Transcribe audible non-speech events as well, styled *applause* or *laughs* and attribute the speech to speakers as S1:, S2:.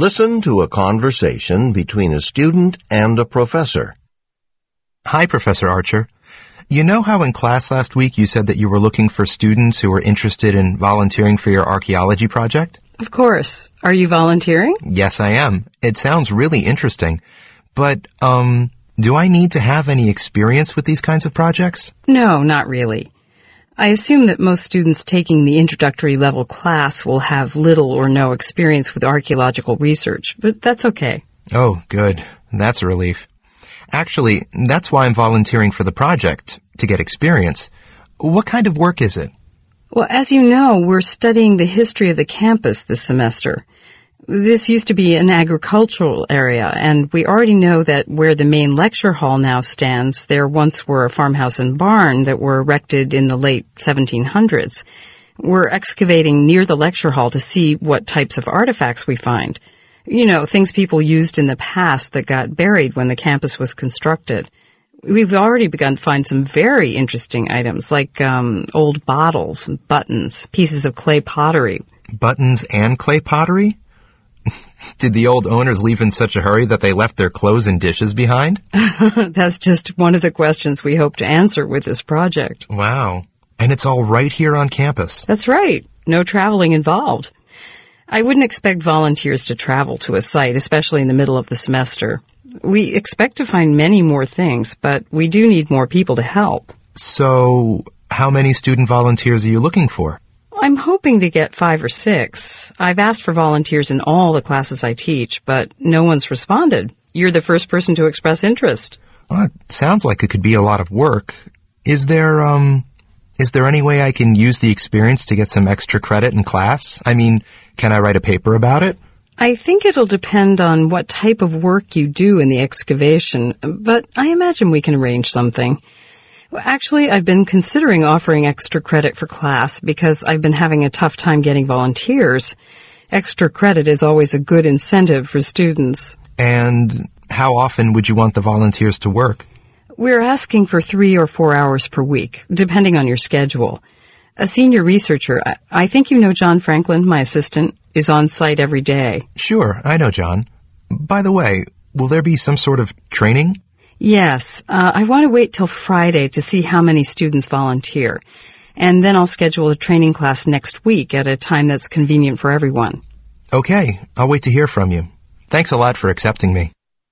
S1: Listen to a conversation between a student and a professor.
S2: Hi, Professor Archer. You know how in class last week you said that you were looking for students who were interested in volunteering for your archaeology project?
S3: Of course. Are you volunteering?
S2: Yes, I am. It sounds really interesting. But, um, do I need to have any experience with these kinds of projects?
S3: No, not really. I assume that most students taking the introductory level class will have little or no experience with archaeological research, but that's okay.
S2: Oh, good. That's a relief. Actually, that's why I'm volunteering for the project, to get experience. What kind of work is it?
S3: Well, as you know, we're studying the history of the campus this semester. This used to be an agricultural area, and we already know that where the main lecture hall now stands, there once were a farmhouse and barn that were erected in the late 1700s. We're excavating near the lecture hall to see what types of artifacts we find. You know, things people used in the past that got buried when the campus was constructed. We've already begun to find some very interesting items like um, old bottles, buttons, pieces of clay pottery.
S2: Buttons and clay pottery? Did the old owners leave in such a hurry that they left their clothes and dishes behind? *laughs*
S3: That's just one of the questions we hope to answer with this project.
S2: Wow. And it's all right here on campus.
S3: That's right. No traveling involved. I wouldn't expect volunteers to travel to a site, especially in the middle of the semester. We expect to find many more things, but we do need more people to help.
S2: So, how many student volunteers are you looking for?
S3: I'm hoping to get five or six. I've asked for volunteers in all the classes I teach, but no one's responded. You're the first person to express interest.
S2: Well, it sounds like it could be a lot of work. Is there, um, is there any way I can use the experience to get some extra credit in class? I mean, can I write a paper about it?
S3: I think it'll depend on what type of work you do in the excavation, but I imagine we can arrange something. Well, actually, I've been considering offering extra credit for class because I've been having a tough time getting volunteers. Extra credit is always a good incentive for students.
S2: And how often would you want the volunteers to work?
S3: We're asking for three or four hours per week, depending on your schedule. A senior researcher, I, I think you know John Franklin, my assistant, is on site every day.
S2: Sure, I know John. By the way, will there be some sort of training?
S3: Yes, uh, I want to wait till Friday to see how many students volunteer. And then I'll schedule a training class next week at a time that's convenient for everyone.
S2: Okay, I'll wait to hear from you. Thanks a lot for accepting me.